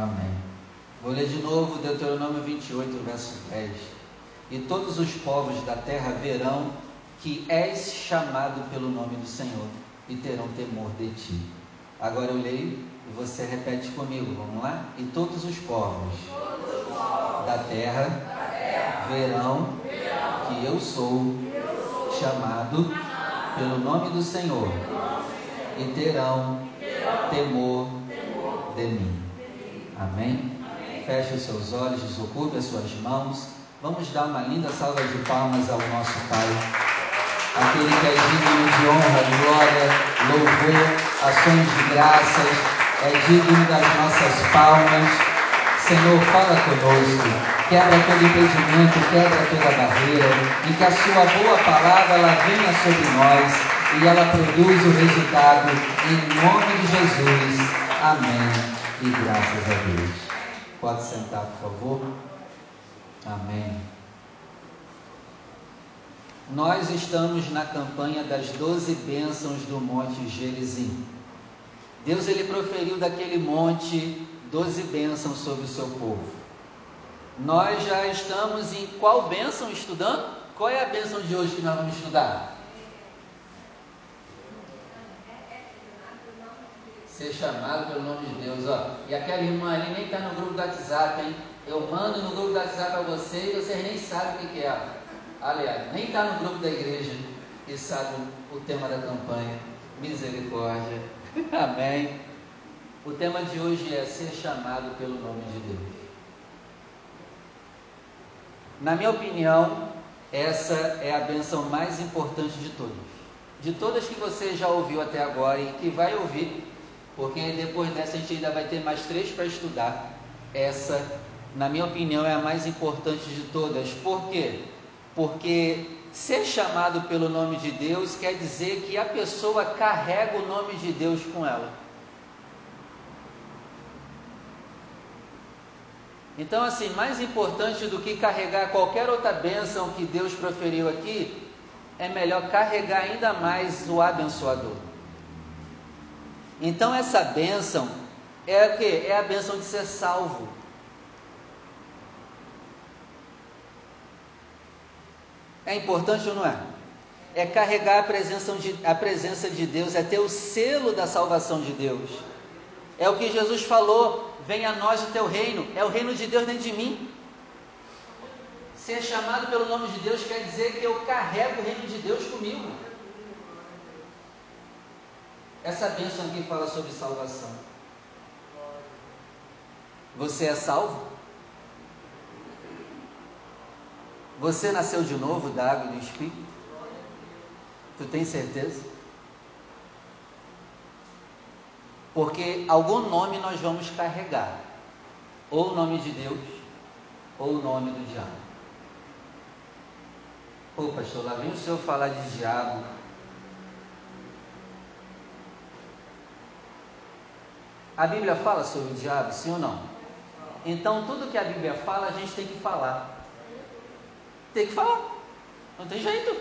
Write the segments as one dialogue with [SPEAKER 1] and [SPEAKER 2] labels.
[SPEAKER 1] Amém. Vou ler de novo Deuteronômio 28, verso 10. E todos os povos da terra verão que és chamado pelo nome do Senhor e terão temor de ti. Agora eu leio e você repete comigo, vamos lá? E todos os povos, todos os povos da, terra da terra verão, verão que eu sou, eu sou chamado, chamado pelo nome do Senhor, Senhor e terão, terão temor, temor de mim. Amém? Amém? Feche os seus olhos, desocupe as suas mãos. Vamos dar uma linda salva de palmas ao nosso Pai. Aquele que é digno de honra, glória, louvor, ações de graças, é digno das nossas palmas. Senhor, fala conosco, quebra todo impedimento, quebra toda barreira, e que a sua boa palavra ela venha sobre nós e ela produza o resultado em nome de Jesus. Amém e graças a Deus. Pode sentar, por favor. Amém. Nós estamos na campanha das doze bênçãos do Monte Gerizim. Deus ele proferiu daquele monte doze bênçãos sobre o seu povo. Nós já estamos em qual bênção estudando? Qual é a bênção de hoje que nós vamos estudar? Ser chamado pelo nome de Deus. Ó. E aquela irmã ali nem está no grupo do WhatsApp, hein? Eu mando no grupo do WhatsApp para você e vocês nem sabem o que, que é. Aliás, nem está no grupo da igreja e sabe o tema da campanha. Misericórdia. Amém. O tema de hoje é ser chamado pelo nome de Deus. Na minha opinião, essa é a benção mais importante de todas. De todas que você já ouviu até agora e que vai ouvir, porque depois dessa a gente ainda vai ter mais três para estudar. Essa, na minha opinião, é a mais importante de todas. Por quê? Porque ser chamado pelo nome de Deus quer dizer que a pessoa carrega o nome de Deus com ela. Então, assim, mais importante do que carregar qualquer outra bênção que Deus proferiu aqui, é melhor carregar ainda mais o abençoador. Então essa bênção é o que? É a bênção de ser salvo. É importante ou não é? É carregar a presença, de, a presença de Deus, é ter o selo da salvação de Deus. É o que Jesus falou: venha a nós o teu reino. É o reino de Deus dentro de mim. Ser chamado pelo nome de Deus quer dizer que eu carrego o reino de Deus comigo. Essa bênção aqui fala sobre salvação. Você é salvo? Você nasceu de novo da água e do Espírito? Tu tem certeza? Porque algum nome nós vamos carregar, ou o nome de Deus, ou o nome do diabo. Pô, pastor, lá vem o senhor falar de diabo, A Bíblia fala sobre o diabo, sim ou não? Então, tudo que a Bíblia fala, a gente tem que falar. Tem que falar. Não tem jeito.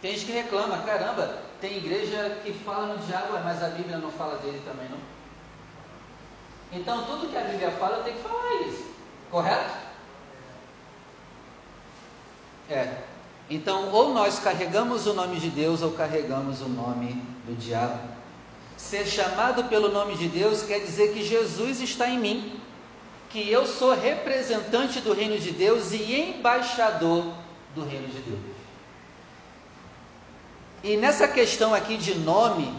[SPEAKER 1] Tem gente que reclama, caramba, tem igreja que fala no diabo, mas a Bíblia não fala dele também, não? Então, tudo que a Bíblia fala, eu tenho que falar isso. Correto? É. Então, ou nós carregamos o nome de Deus ou carregamos o nome do diabo. Ser chamado pelo nome de Deus quer dizer que Jesus está em mim, que eu sou representante do reino de Deus e embaixador do reino de Deus. E nessa questão aqui de nome,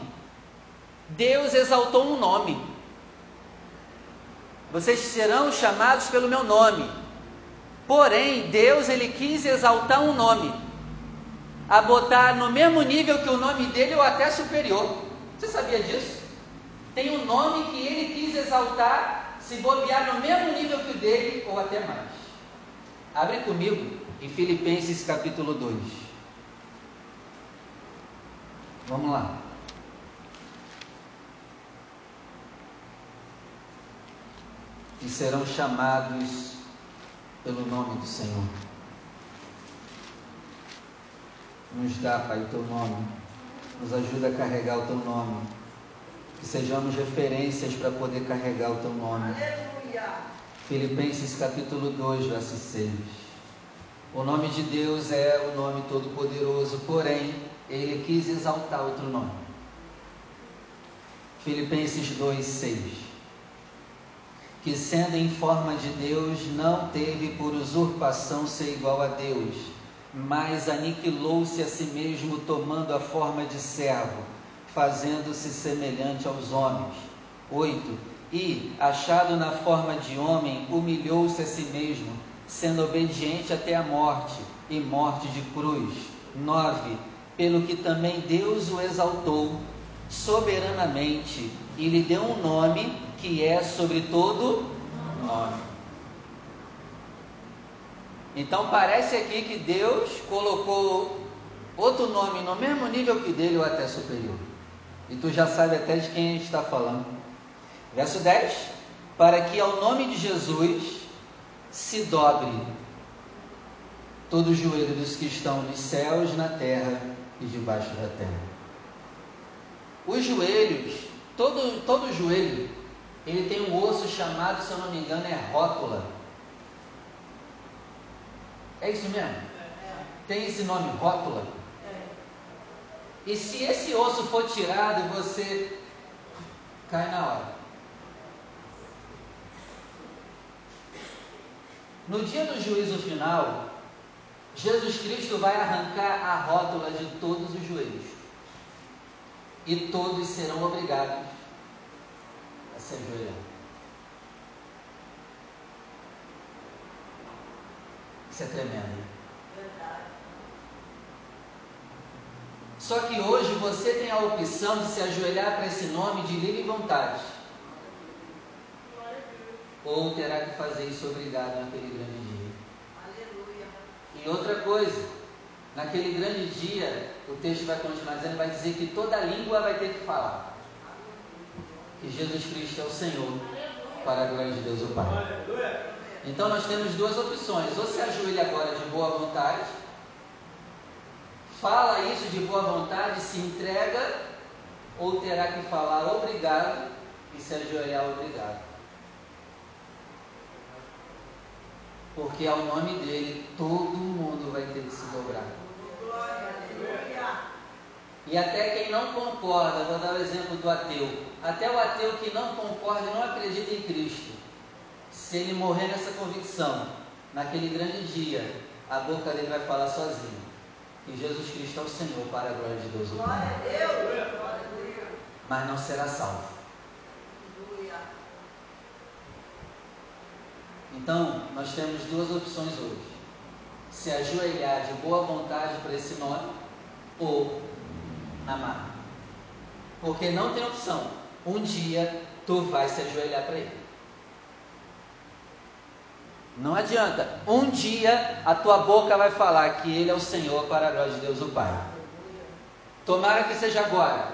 [SPEAKER 1] Deus exaltou um nome. Vocês serão chamados pelo meu nome. Porém, Deus ele quis exaltar um nome, a botar no mesmo nível que o nome dele ou até superior. Você sabia disso? Tem um nome que ele quis exaltar, se bobear no mesmo nível que o dele ou até mais. Abre comigo em Filipenses capítulo 2. Vamos lá. E serão chamados pelo nome do Senhor. Nos dá, Pai, o teu nome nos ajuda a carregar o teu nome. Que sejamos referências para poder carregar o teu nome.
[SPEAKER 2] Aleluia.
[SPEAKER 1] Filipenses capítulo 2, verso 6. O nome de Deus é o nome todo-poderoso, porém, ele quis exaltar outro nome. Filipenses 2, 6. Que sendo em forma de Deus, não teve por usurpação ser igual a Deus, mas aniquilou-se a si mesmo, tomando a forma de servo, fazendo-se semelhante aos homens. 8. E, achado na forma de homem, humilhou-se a si mesmo, sendo obediente até a morte e morte de cruz. 9. Pelo que também Deus o exaltou soberanamente e lhe deu um nome que é sobre todo nome. Então parece aqui que Deus colocou outro nome no mesmo nível que dele ou até superior. E tu já sabe até de quem está falando. Verso 10: Para que ao nome de Jesus se dobre todo o joelho dos que estão nos céus, na terra e debaixo da terra. Os joelhos, todo, todo joelho, ele tem um osso chamado, se eu não me engano, é rótula. É isso mesmo? Tem esse nome, rótula. E se esse osso for tirado, você cai na hora. No dia do juízo final, Jesus Cristo vai arrancar a rótula de todos os joelhos. E todos serão obrigados a se ajoelhar. Isso é tremendo. Só que hoje você tem a opção de se ajoelhar para esse nome de livre vontade. Ou terá que fazer isso obrigado naquele grande dia.
[SPEAKER 2] Aleluia.
[SPEAKER 1] E outra coisa, naquele grande dia, o texto vai continuar dizendo, vai dizer que toda língua vai ter que falar. Que Jesus Cristo é o Senhor, para a glória de Deus o Pai. Então nós temos duas opções, ou se ajoelha agora de boa vontade, fala isso de boa vontade, se entrega, ou terá que falar obrigado e se ajoelhar obrigado. Porque ao nome dele todo mundo vai ter que se dobrar. E até quem não concorda, vou dar o exemplo do ateu. Até o ateu que não concorda e não acredita em Cristo, se ele morrer nessa convicção, naquele grande dia, a boca dele vai falar sozinho. Que Jesus Cristo é o Senhor para a glória de Deus o
[SPEAKER 2] Glória a. Deus. Glória a Deus.
[SPEAKER 1] Mas não será salvo. Então, nós temos duas opções hoje: se ajoelhar de boa vontade para esse nome ou amar. Porque não tem opção. Um dia tu vai se ajoelhar para ele. Não adianta. Um dia a tua boca vai falar que ele é o Senhor para a glória de Deus o Pai. Tomara que seja agora.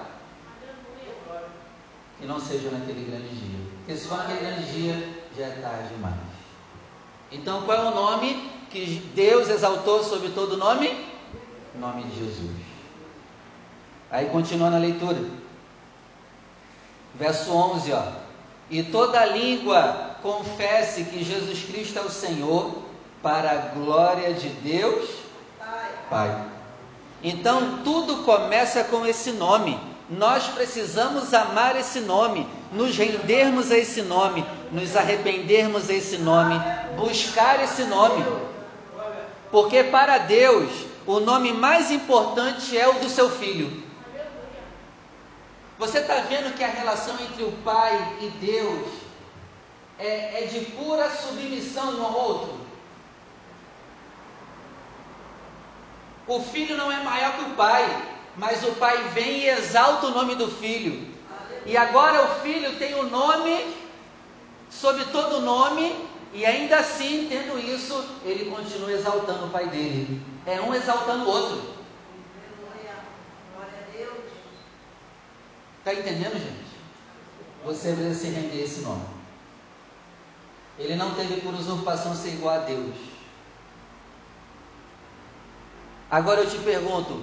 [SPEAKER 1] Que não seja naquele grande dia. Porque se for naquele grande dia, já é tarde demais. Então, qual é o nome que Deus exaltou sobre todo nome? Nome de Jesus. Aí continua na leitura. Verso 11, ó. E toda língua confesse que Jesus Cristo é o Senhor, para a glória de Deus
[SPEAKER 2] Pai.
[SPEAKER 1] Pai. Então tudo começa com esse nome. Nós precisamos amar esse nome, nos rendermos a esse nome, nos arrependermos a esse nome, buscar esse nome. Porque para Deus, o nome mais importante é o do seu filho. Você está vendo que a relação entre o Pai e Deus é, é de pura submissão um ao outro? O filho não é maior que o pai, mas o pai vem e exalta o nome do filho. E agora o filho tem o um nome sobre todo nome, e ainda assim, tendo isso, ele continua exaltando o pai dele. É um exaltando o outro. Está entendendo, gente? Você precisa se render a esse nome. Ele não teve por usurpação ser igual a Deus. Agora eu te pergunto: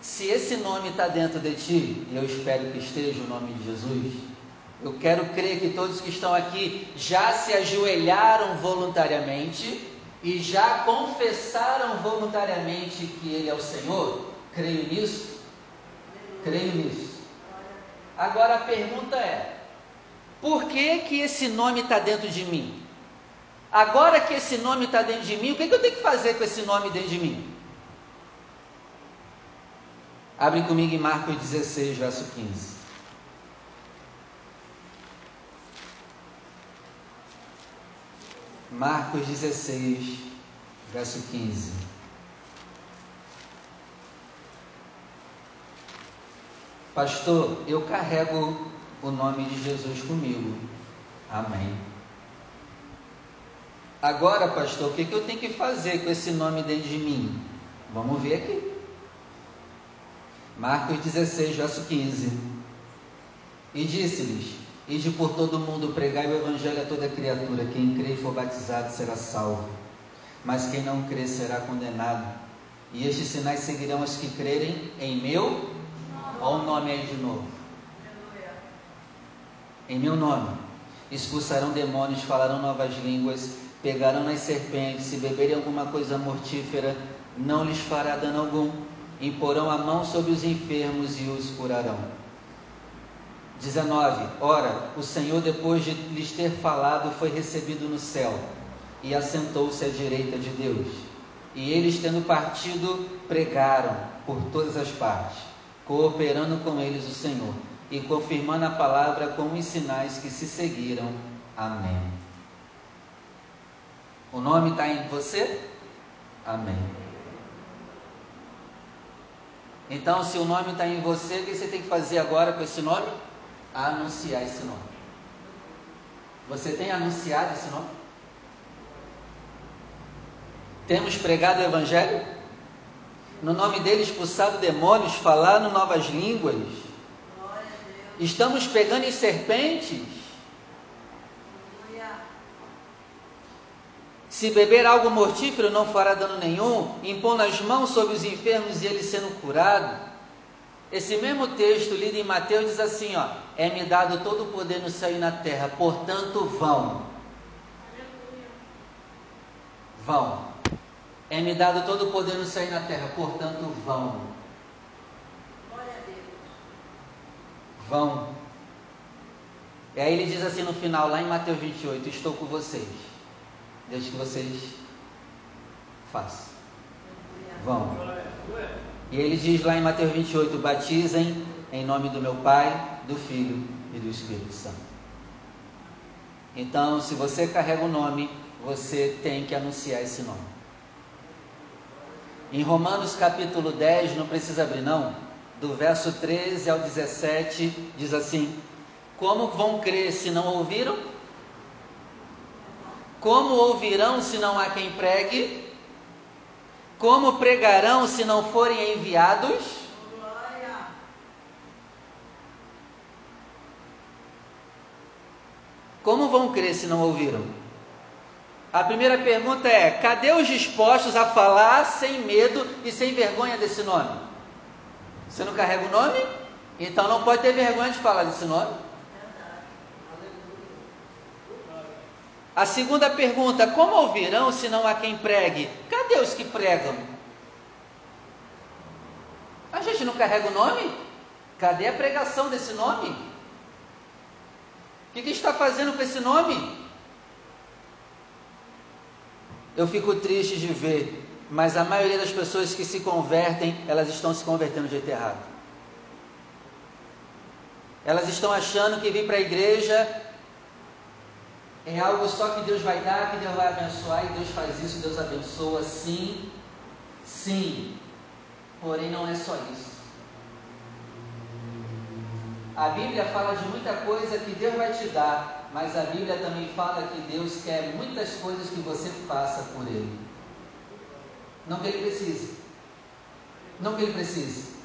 [SPEAKER 1] se esse nome está dentro de ti, e eu espero que esteja o nome de Jesus, eu quero crer que todos que estão aqui já se ajoelharam voluntariamente e já confessaram voluntariamente que Ele é o Senhor. Creio nisso? Creio nisso. Agora a pergunta é: por que que esse nome está dentro de mim? Agora que esse nome está dentro de mim, o que, que eu tenho que fazer com esse nome dentro de mim? Abre comigo em Marcos 16, verso 15. Marcos 16, verso 15. Pastor, eu carrego o nome de Jesus comigo. Amém. Agora, pastor, o que, eu tenho que fazer com esse nome dentro de mim? Vamos ver aqui. Marcos 16, verso 15. E disse-lhes: Ide por todo o mundo, pregai o evangelho a toda criatura. Quem crê e for batizado será salvo, mas quem não crê será condenado. E estes sinais seguirão os que crerem em meu. Olha o nome aí de novo. Em meu nome. Expulsarão demônios, falarão novas línguas pegarão nas serpentes, se beberem alguma coisa mortífera, não lhes fará dano algum, imporão a mão sobre os enfermos e os curarão. 19. Ora, o Senhor, depois de lhes ter falado, foi recebido no céu e assentou-se à direita de Deus. E eles, tendo partido, pregaram por todas as partes, cooperando com eles o Senhor e confirmando a palavra com os sinais que se seguiram. Amém. O nome está em você? Amém. Então, se o nome está em você, o que você tem que fazer agora com esse nome? Anunciar esse nome. Você tem anunciado esse nome? Temos pregado o Evangelho? No nome dele expulsado demônios, falado novas línguas. Estamos pegando em serpentes Se beber algo mortífero não fará dano nenhum, impondo as mãos sobre os enfermos e ele sendo curado. Esse mesmo texto lido em Mateus diz assim, ó: É-me dado todo o poder no céu e na terra, portanto vão. Vão. É-me dado todo o poder no céu e na terra, portanto vão. Vão. E aí ele diz assim no final, lá em Mateus 28, estou com vocês desde que vocês façam. Vão. E ele diz lá em Mateus 28: batizem em nome do meu Pai, do Filho e do Espírito Santo. Então, se você carrega o nome, você tem que anunciar esse nome. Em Romanos capítulo 10, não precisa abrir não, do verso 13 ao 17, diz assim: Como vão crer se não ouviram? Como ouvirão se não há quem pregue? Como pregarão se não forem enviados? Como vão crer se não ouviram? A primeira pergunta é: cadê os dispostos a falar sem medo e sem vergonha desse nome? Você não carrega o nome? Então não pode ter vergonha de falar desse nome. A segunda pergunta: como ouvirão se não há quem pregue? Cadê os que pregam? A gente não carrega o nome? Cadê a pregação desse nome? O que, que está fazendo com esse nome? Eu fico triste de ver, mas a maioria das pessoas que se convertem, elas estão se convertendo de jeito errado. Elas estão achando que vir para a igreja é algo só que Deus vai dar, que Deus vai abençoar, e Deus faz isso, Deus abençoa, sim, sim. Porém, não é só isso. A Bíblia fala de muita coisa que Deus vai te dar, mas a Bíblia também fala que Deus quer muitas coisas que você faça por Ele. Não que Ele precise. Não que Ele precise.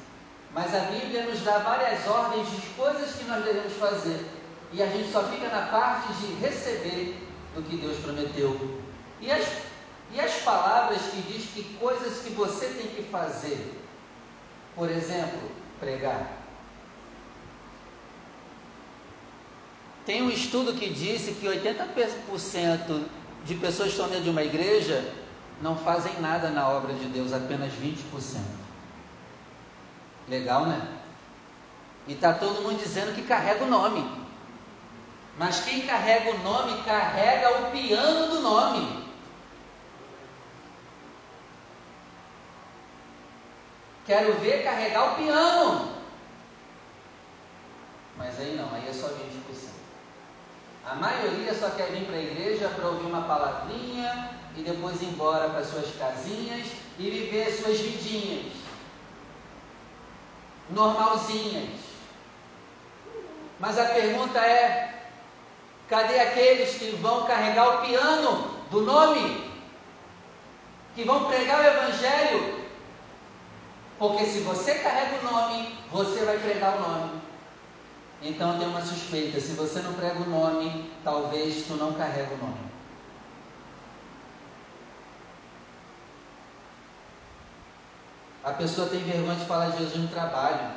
[SPEAKER 1] Mas a Bíblia nos dá várias ordens de coisas que nós devemos fazer e a gente só fica na parte de receber do que Deus prometeu. E as, e as palavras que diz que coisas que você tem que fazer. Por exemplo, pregar. Tem um estudo que disse que 80% de pessoas que estão dentro de uma igreja não fazem nada na obra de Deus, apenas 20%. Legal, né? E está todo mundo dizendo que carrega o nome. Mas quem carrega o nome, carrega o piano do nome. Quero ver carregar o piano. Mas aí não, aí é só 20%. A maioria só quer vir para a igreja para ouvir uma palavrinha e depois ir embora para suas casinhas e viver suas vidinhas normalzinhas. Mas a pergunta é: cadê aqueles que vão carregar o piano do nome? Que vão pregar o Evangelho? Porque se você carrega o nome, você vai pregar o nome. Então tenho uma suspeita: se você não prega o nome, talvez tu não carrega o nome. A pessoa tem vergonha de falar de Jesus no trabalho.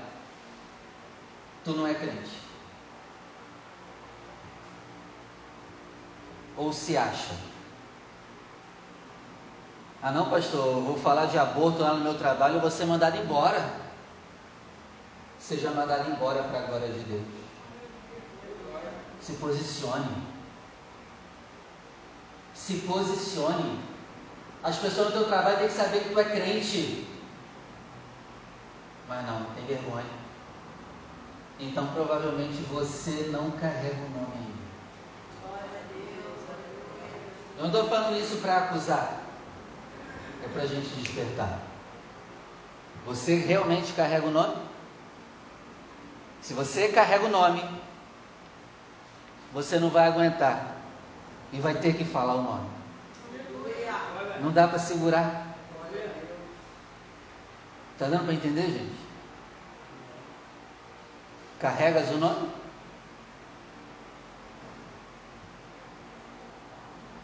[SPEAKER 1] Tu não é crente. Ou se acha. Ah não, pastor, vou falar de aborto lá no meu trabalho, eu vou ser mandado embora. Seja mandado embora para a glória de Deus. Se posicione. Se posicione. As pessoas no teu trabalho têm que saber que tu é crente. Mas não, tem vergonha. Então provavelmente você não carrega o nome ainda. Eu não estou falando isso para acusar. É para a gente despertar. Você realmente carrega o nome? Se você carrega o nome, você não vai aguentar e vai ter que falar o nome. Não dá para segurar. Está dando para entender, gente? Carregas o nome?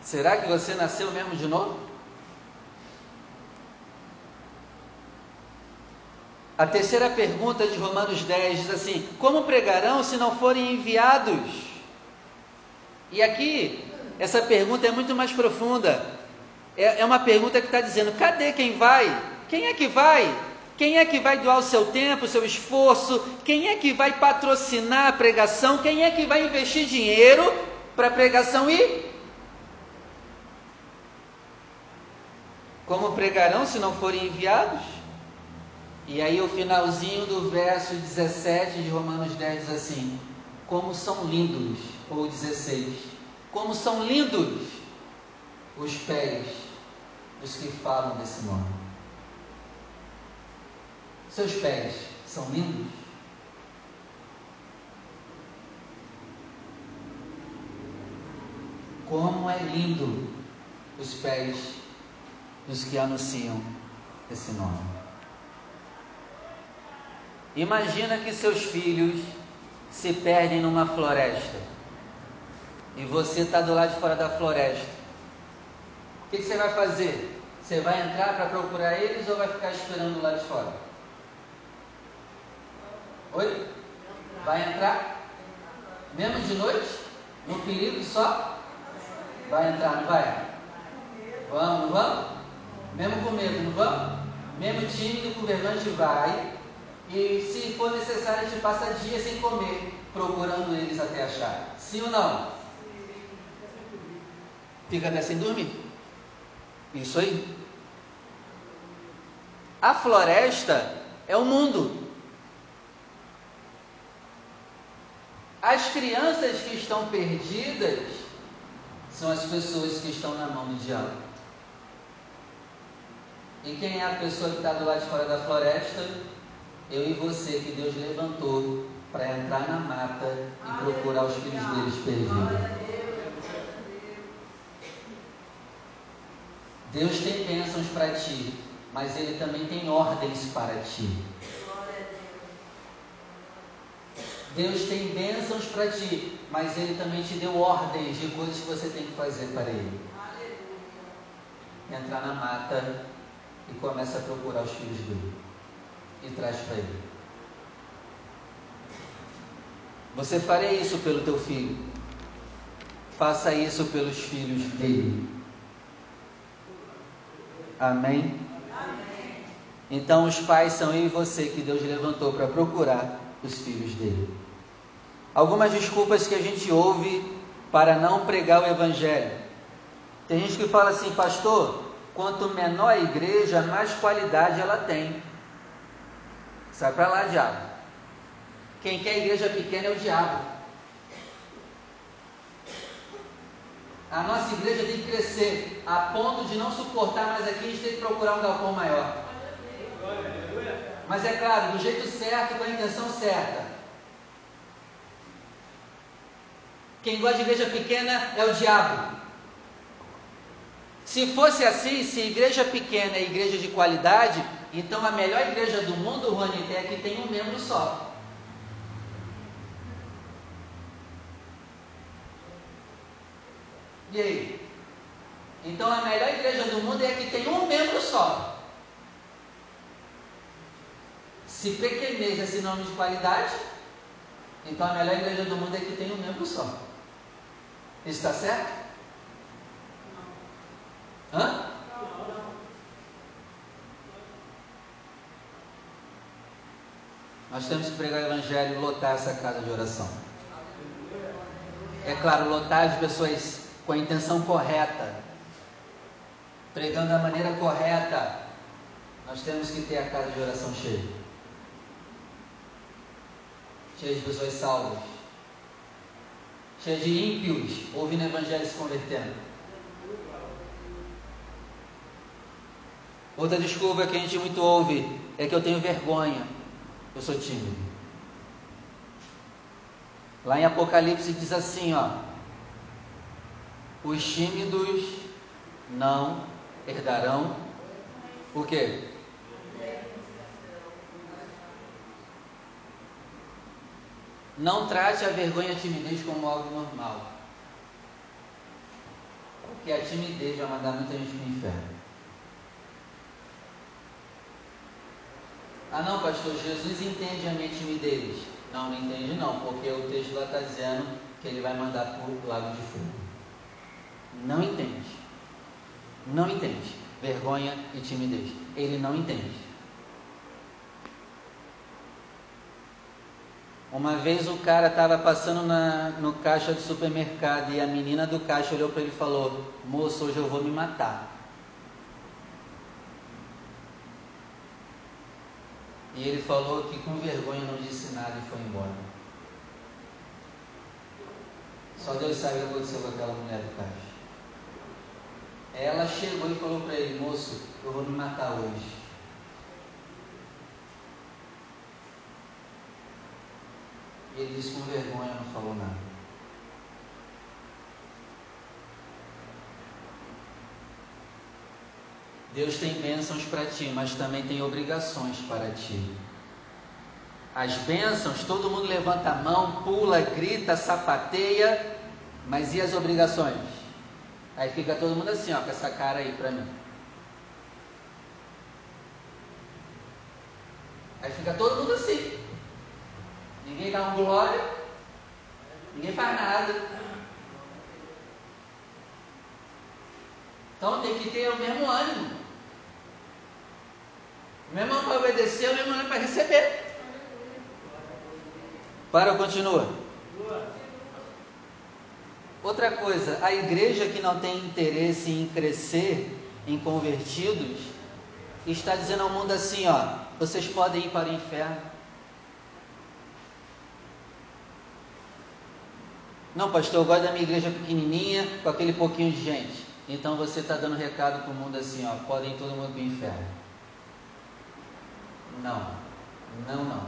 [SPEAKER 1] Será que você nasceu mesmo de novo? A terceira pergunta de Romanos 10 diz assim: Como pregarão se não forem enviados? E aqui, essa pergunta é muito mais profunda. É, é uma pergunta que está dizendo: cadê quem vai? Quem é que vai? Quem é que vai doar o seu tempo, o seu esforço? Quem é que vai patrocinar a pregação? Quem é que vai investir dinheiro para a pregação ir? Como pregarão se não forem enviados? E aí o finalzinho do verso 17 de Romanos 10 diz assim: Como são lindos, ou 16, como são lindos os pés dos que falam desse nome. Seus pés são lindos? Como é lindo os pés dos que anunciam esse nome. Imagina que seus filhos se perdem numa floresta e você está do lado de fora da floresta. O que, que você vai fazer? Você vai entrar para procurar eles ou vai ficar esperando lá de fora? Oi? Vai entrar? Mesmo de noite? No perigo só? Vai entrar, não vai? Vamos, não vamos? Mesmo com medo, não vamos? Mesmo tímido, governante vai. E se for necessário, a gente passa dias sem comer, procurando eles até achar. Sim ou não? Fica até sem dormir. Isso aí. A floresta é o mundo. As crianças que estão perdidas são as pessoas que estão na mão do diabo. E quem é a pessoa que está do lado de fora da floresta? Eu e você que Deus levantou para entrar na mata e procurar os filhos deles perdidos. Deus tem bênçãos para ti, mas Ele também tem ordens para ti. Deus tem bênçãos para ti, mas Ele também te deu ordens de coisas que você tem que fazer para Ele. Entrar na mata e começa a procurar os filhos dele. e traz para ele. Você faria isso pelo teu filho. Faça isso pelos filhos dele. Amém? Amém? Então os pais são eu e você que Deus levantou para procurar os filhos dele. Algumas desculpas que a gente ouve para não pregar o evangelho. Tem gente que fala assim, pastor, quanto menor a igreja, mais qualidade ela tem. Sai para lá, diabo. Quem quer igreja pequena é o diabo. A nossa igreja tem que crescer a ponto de não suportar mais aqui, a gente tem que procurar um galpão maior. Mas é claro, do jeito certo, com a intenção certa. Quem gosta de igreja pequena é o diabo. Se fosse assim, se igreja pequena é igreja de qualidade, então a melhor igreja do mundo, Rony, é que tem um membro só. E aí? Então a melhor igreja do mundo é a que tem um membro só. Se pequenez é sinônimo de qualidade, então a melhor igreja do mundo é a que tem um membro só. Está certo? Hã? Nós temos que pregar o Evangelho e lotar essa casa de oração. É claro, lotar de pessoas com a intenção correta, pregando da maneira correta. Nós temos que ter a casa de oração cheia cheia de pessoas salvas, cheia de ímpios ouvindo o Evangelho e se convertendo. Outra desculpa que a gente muito ouve é que eu tenho vergonha, eu sou tímido. Lá em Apocalipse diz assim, ó: Os tímidos não herdarão o quê? Não trate a vergonha e a timidez como algo normal. Porque a timidez vai mandar muita gente para o inferno. Ah não, pastor, Jesus entende a minha timidez. Não, não entende não, porque o texto lá está dizendo que ele vai mandar para o lago de fogo. Não entende. Não entende. Vergonha e timidez. Ele não entende. Uma vez o cara estava passando na, no caixa do supermercado e a menina do caixa olhou para ele e falou: Moço, hoje eu vou me matar. E ele falou que com vergonha não disse nada e foi embora. Só Deus sabe o que aconteceu com aquela mulher do caixa. Ela chegou e falou para ele: Moço, eu vou me matar hoje. E ele disse com vergonha, não falou nada. Deus tem bênçãos para ti, mas também tem obrigações para ti. As bênçãos, todo mundo levanta a mão, pula, grita, sapateia, mas e as obrigações? Aí fica todo mundo assim, ó, com essa cara aí para mim. Aí fica todo. Um glória, ninguém faz nada. Então tem que ter o mesmo ânimo. O mesmo ânimo para obedecer, o mesmo ânimo para receber. Para, continua. Outra coisa, a igreja que não tem interesse em crescer em convertidos, está dizendo ao mundo assim, ó, vocês podem ir para o inferno. Não, pastor, eu gosto da minha igreja pequenininha, com aquele pouquinho de gente. Então você está dando recado para o mundo assim, ó, podem todo mundo para o inferno. Não, não, não.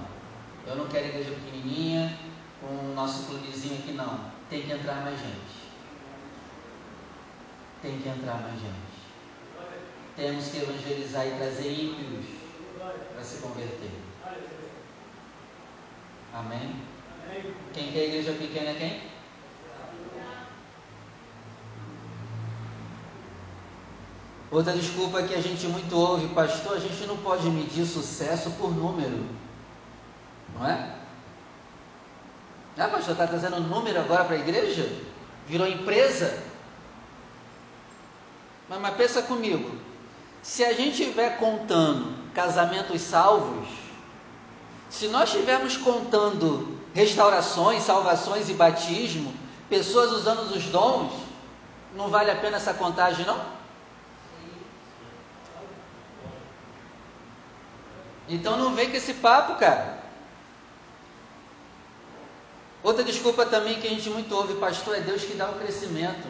[SPEAKER 1] Eu não quero igreja pequenininha, com o nosso clubezinho aqui, não. Tem que entrar mais gente. Tem que entrar mais gente. Temos que evangelizar e trazer ímpios para se converter. Amém? Quem quer igreja pequena é quem? Outra desculpa que a gente muito ouve, pastor, a gente não pode medir sucesso por número. Não é? Ah, pastor, está trazendo número agora para a igreja? Virou empresa? Mas, mas pensa comigo. Se a gente estiver contando casamentos salvos, se nós estivermos contando restaurações, salvações e batismo, pessoas usando os dons, não vale a pena essa contagem, não? Então não vem com esse papo, cara. Outra desculpa também que a gente muito ouve, pastor, é Deus que dá o crescimento.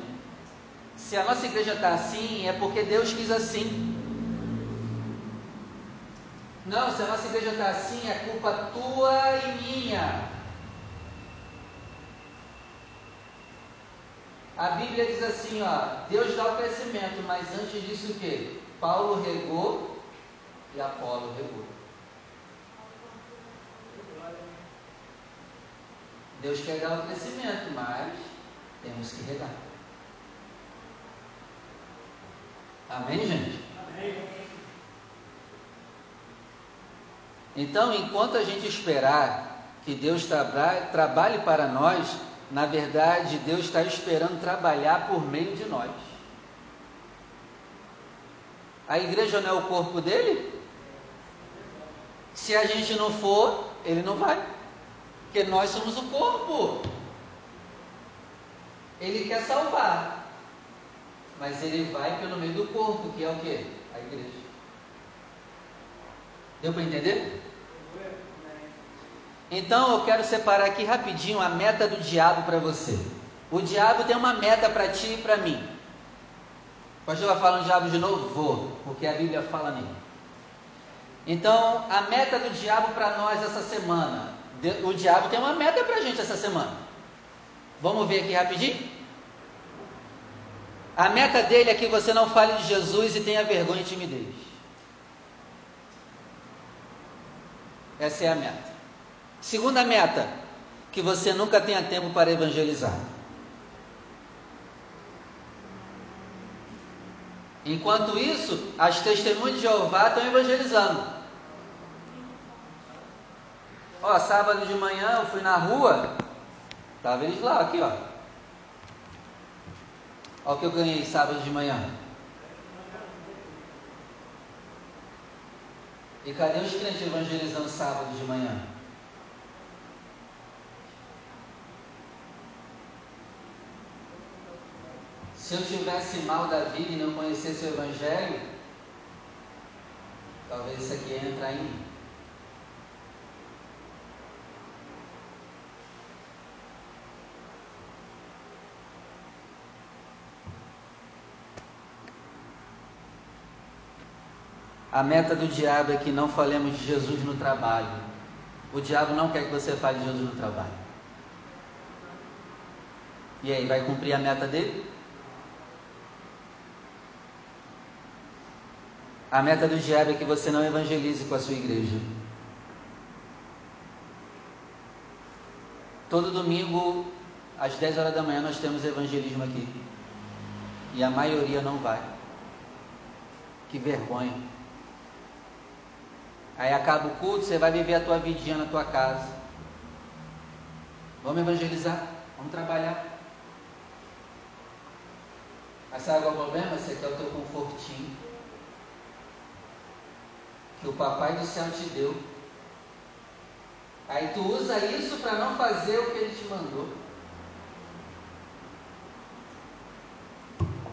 [SPEAKER 1] Se a nossa igreja está assim, é porque Deus quis assim. Não, se a nossa igreja está assim, é culpa tua e minha. A Bíblia diz assim, ó, Deus dá o crescimento, mas antes disso o quê? Paulo regou e Apolo regou. Deus quer dar o crescimento, mas temos que regar. Amém, gente? Amém. Então, enquanto a gente esperar que Deus traba trabalhe para nós, na verdade, Deus está esperando trabalhar por meio de nós. A igreja não é o corpo dele? Se a gente não for, ele não vai. Porque nós somos o corpo. Ele quer salvar. Mas ele vai pelo meio do corpo, que é o que? A igreja. Deu para entender? Então eu quero separar aqui rapidinho a meta do diabo para você. O diabo tem uma meta para ti e para mim. O pastor vai falar no diabo de novo? Vou, porque a Bíblia fala nele. Então, a meta do diabo para nós essa semana o diabo tem uma meta para a gente essa semana. Vamos ver aqui rapidinho? A meta dele é que você não fale de Jesus e tenha vergonha e timidez. Essa é a meta. Segunda meta, que você nunca tenha tempo para evangelizar. Enquanto isso, as testemunhas de Jeová estão evangelizando. Ó, sábado de manhã eu fui na rua, tava eles lá, aqui ó. Ó o que eu ganhei sábado de manhã. E cadê os crentes evangelizando sábado de manhã? Se eu tivesse mal da vida e não conhecesse o Evangelho, talvez isso aqui entre em mim. A meta do diabo é que não falemos de Jesus no trabalho. O diabo não quer que você fale de Jesus no trabalho. E aí, vai cumprir a meta dele? A meta do diabo é que você não evangelize com a sua igreja. Todo domingo, às 10 horas da manhã, nós temos evangelismo aqui. E a maioria não vai. Que vergonha. Aí acaba o culto, você vai viver a tua vidinha na tua casa. Vamos evangelizar, vamos trabalhar. Mas sabe qual é o problema? Você quer o teu confortinho. Que o papai do céu te deu. Aí tu usa isso para não fazer o que ele te mandou.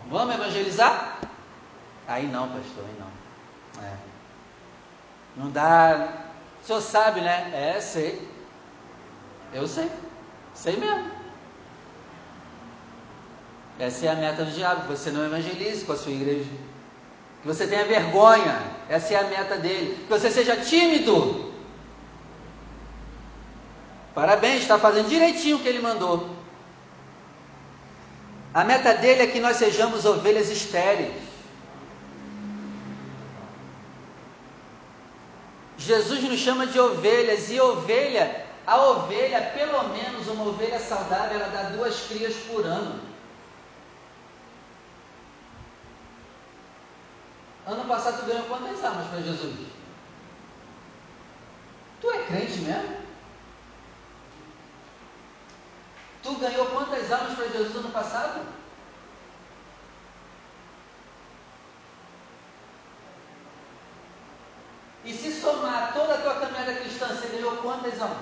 [SPEAKER 1] Vamos evangelizar? Aí não, pastor, aí não. É. Não dá. O senhor sabe, né? É, sei. Eu sei. Sei mesmo. Essa é a meta do diabo, que você não evangelize com a sua igreja. Que você tenha vergonha. Essa é a meta dele. Que você seja tímido. Parabéns, está fazendo direitinho o que ele mandou. A meta dele é que nós sejamos ovelhas estéreis. Jesus nos chama de ovelhas e ovelha, a ovelha, pelo menos uma ovelha saudável, ela dá duas crias por ano. Ano passado tu ganhou quantas almas para Jesus? Tu é crente mesmo? Tu ganhou quantas almas para Jesus ano passado? E se somar toda a tua caminhada ganhou quantas almas?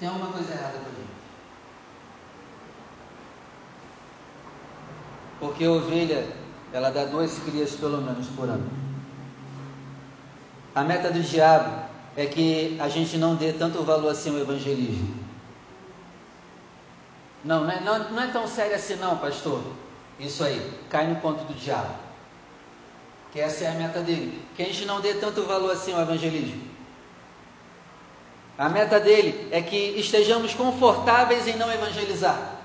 [SPEAKER 1] Tem alguma coisa errada com gente. Porque a ovelha, ela dá duas crias pelo menos por ano. A meta do diabo é que a gente não dê tanto valor assim ao evangelismo. Não, não é, não, é tão sério assim não, pastor. Isso aí, cai no conto do diabo. Que essa é a meta dele. Que a gente não dê tanto valor assim ao evangelismo. A meta dele é que estejamos confortáveis em não evangelizar.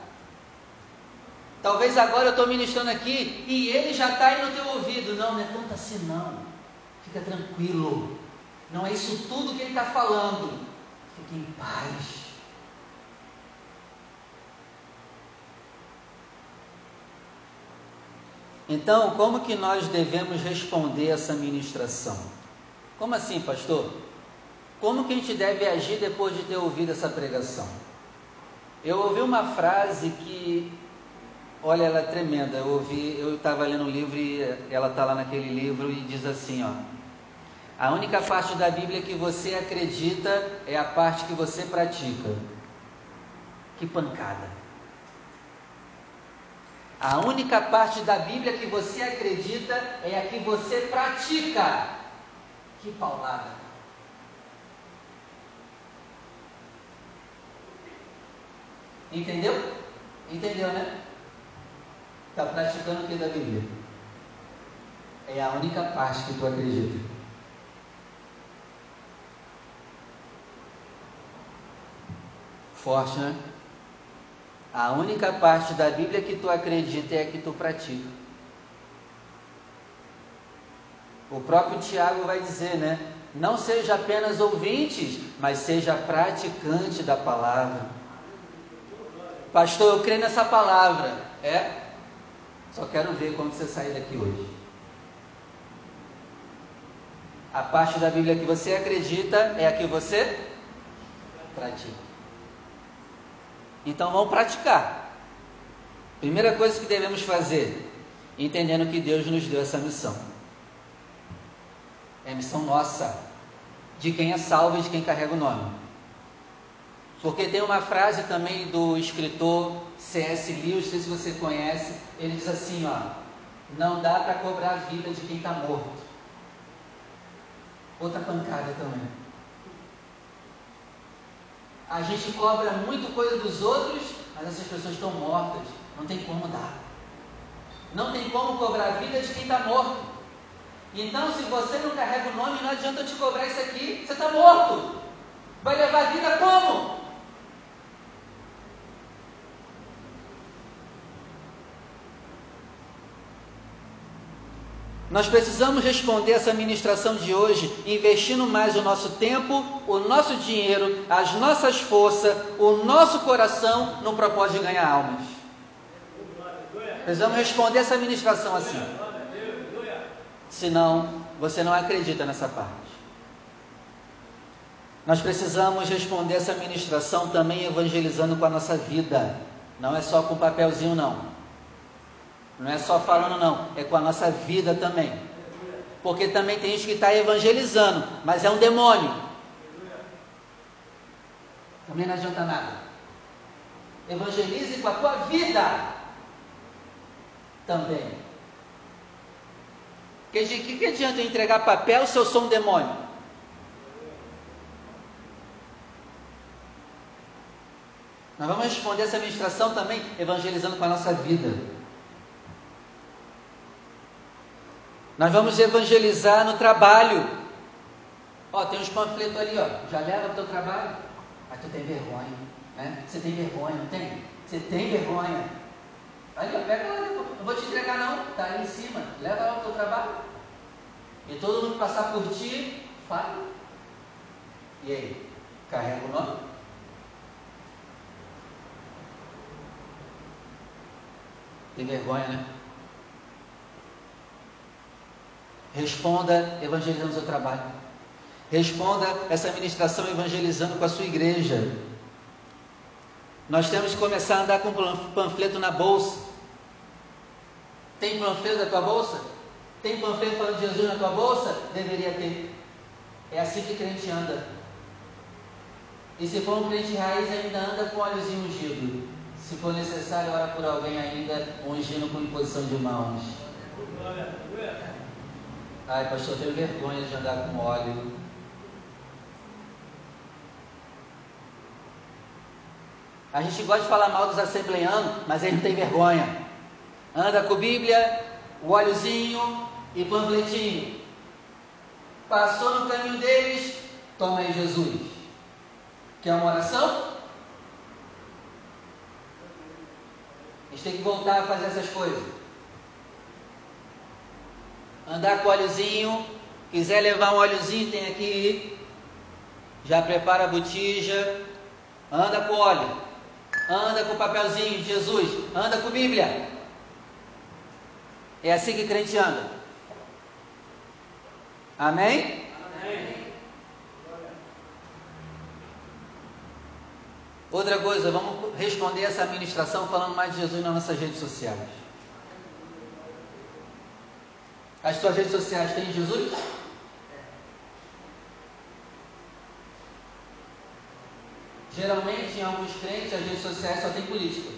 [SPEAKER 1] Talvez agora eu estou ministrando aqui e ele já está aí no teu ouvido. Não, não é tanto assim não. Fica tranquilo. Não é isso tudo que ele está falando. Fique em paz. Então, como que nós devemos responder essa ministração? Como assim, pastor? Como que a gente deve agir depois de ter ouvido essa pregação? Eu ouvi uma frase que, olha, ela é tremenda. Eu ouvi, eu estava lendo um livro e ela está lá naquele livro e diz assim, ó. A única parte da Bíblia que você acredita é a parte que você pratica. Que pancada. A única parte da Bíblia que você acredita é a que você pratica. Que paulada. Entendeu? Entendeu, né? Está praticando o que da Bíblia? É a única parte que tu acredita. Forte, né? A única parte da Bíblia que tu acredita é a que tu pratica. O próprio Tiago vai dizer, né? Não seja apenas ouvintes, mas seja praticante da palavra. Pastor, eu creio nessa palavra. É? Só quero ver quando você sair daqui hoje. A parte da Bíblia que você acredita é a que você pratica. Então vamos praticar. Primeira coisa que devemos fazer, entendendo que Deus nos deu essa missão. É missão nossa, de quem é salvo e de quem carrega o nome. Porque tem uma frase também do escritor C.S. Lewis, não sei se você conhece, ele diz assim, ó, não dá para cobrar a vida de quem está morto. Outra pancada também. A gente cobra muito coisa dos outros, mas essas pessoas estão mortas. Não tem como dar. Não tem como cobrar a vida de quem está morto. Então, se você não carrega o nome, não adianta eu te cobrar isso aqui. Você está morto. Vai levar a vida como? Nós precisamos responder essa ministração de hoje investindo mais o nosso tempo, o nosso dinheiro, as nossas forças, o nosso coração no propósito de ganhar almas. Precisamos responder essa ministração assim. Senão, você não acredita nessa parte. Nós precisamos responder essa ministração também evangelizando com a nossa vida. Não é só com papelzinho, não. Não é só falando, não, é com a nossa vida também. Porque também tem gente que está evangelizando, mas é um demônio. Também não adianta nada. Evangelize com a tua vida também. Que, que, que adianta eu entregar papel se eu sou um demônio? Nós vamos responder essa ministração também evangelizando com a nossa vida. Nós vamos evangelizar no trabalho. Ó, tem uns panfletos ali, ó. Já leva para o teu trabalho. Mas tu tem vergonha, né? Você tem vergonha, não tem? Você tem vergonha. Ali, ó, pega lá, não vou te entregar não. Tá ali em cima. Leva lá para o teu trabalho. E todo mundo passar por ti, fala. E aí? Carrega o nome? Tem vergonha, né? Responda evangelizando o seu trabalho. Responda essa ministração evangelizando com a sua igreja. Nós temos que começar a andar com panfleto na bolsa. Tem panfleto na tua bolsa? Tem panfleto falando de Jesus na tua bolsa? Deveria ter. É assim que crente anda. E se for um crente raiz, ainda anda com óleozinho ungido. Se for necessário, ora por alguém ainda ungindo com imposição de mãos. Ai, pastor, eu tenho vergonha de andar com óleo. A gente gosta de falar mal dos assembleanos, mas eles não tem vergonha. Anda com Bíblia, o óleozinho e panfletinho. Passou no caminho deles, toma aí Jesus. Quer uma oração? A gente tem que voltar a fazer essas coisas. Andar com óleozinho, quiser levar um óleozinho, tem aqui. Já prepara a botija, anda com óleo anda com o papelzinho, Jesus, anda com Bíblia. É assim que crente anda. Amém? Amém. Outra coisa, vamos responder essa administração falando mais de Jesus nas nossas redes sociais. As suas redes sociais têm Jesus? Geralmente, em alguns crentes, as redes sociais só tem política.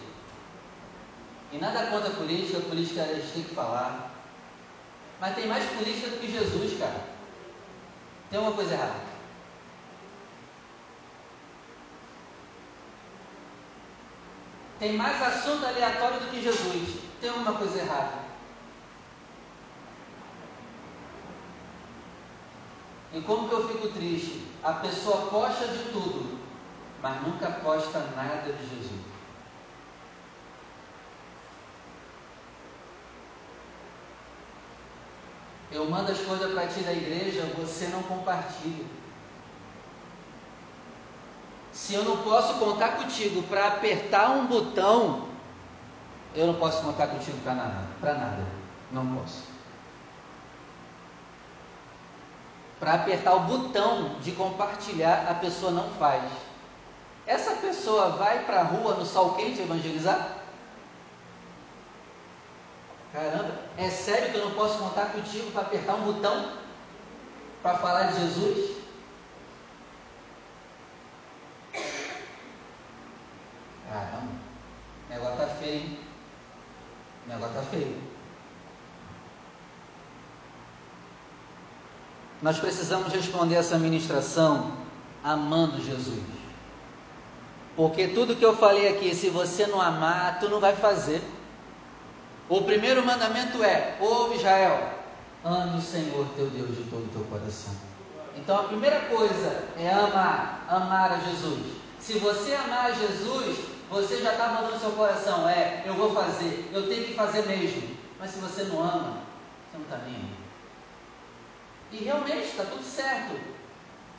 [SPEAKER 1] E nada contra a política, a política a gente tem que falar. Mas tem mais política do que Jesus, cara. Tem uma coisa errada. Tem mais assunto aleatório do que Jesus. Tem alguma coisa errada. E como que eu fico triste? A pessoa posta de tudo, mas nunca posta nada de Jesus. Eu mando as coisas para ti da igreja, você não compartilha. Se eu não posso contar contigo para apertar um botão, eu não posso contar contigo para nada, para nada. Não posso. Para apertar o botão de compartilhar, a pessoa não faz. Essa pessoa vai para a rua no sol quente evangelizar? Caramba, é sério que eu não posso contar contigo para apertar um botão para falar de Jesus? Caramba, o negócio tá feio, hein? O negócio tá feio. Nós precisamos responder essa ministração amando Jesus. Porque tudo que eu falei aqui, se você não amar, tu não vai fazer. O primeiro mandamento é: ouve Israel, ame o Senhor teu Deus de todo o teu coração. Então a primeira coisa é amar, amar a Jesus. Se você amar Jesus, você já está mandando seu coração, é, eu vou fazer, eu tenho que fazer mesmo. Mas se você não ama, você não está nem aí. E realmente está tudo certo.